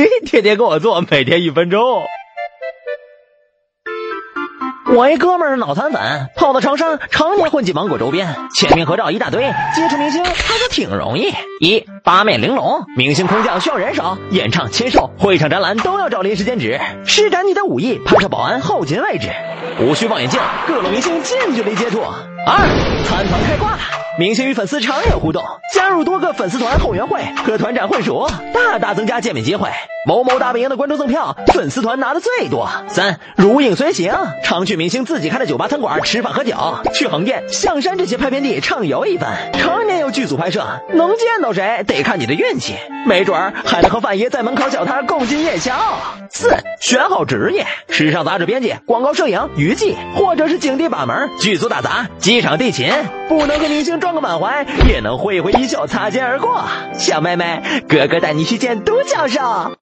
天天跟我做，每天一分钟。我一哥们儿脑残粉，跑到长沙，常年混迹芒果周边，签名合照一大堆，接触明星还是挺容易。一八面玲珑，明星空降需要人手，演唱、签售、会场展览都要找临时兼职，施展你的武艺，拍摄保安后勤位置，无需望远镜，各路明星近距离接触。二参团开挂，明星与粉丝常有互动，加入多个粉丝团后援会和团长混熟，大大增加见面机会。某某大本营的观众赠票，粉丝团拿的最多。三如影随形，常去明星自己开的酒吧餐馆吃饭喝酒，去横店、象山这些拍片地畅游一番。常年有剧组拍摄，能见到谁得看你的运气，没准儿还能和范爷在门口小摊共进夜宵。四选好职业，时尚杂志编辑、广告摄影、娱记，或者是景地把门、剧组打杂、机场地勤，不能和明星撞撞个满怀，也能挥挥衣袖擦肩而过。小妹妹，哥哥带你去见都教授。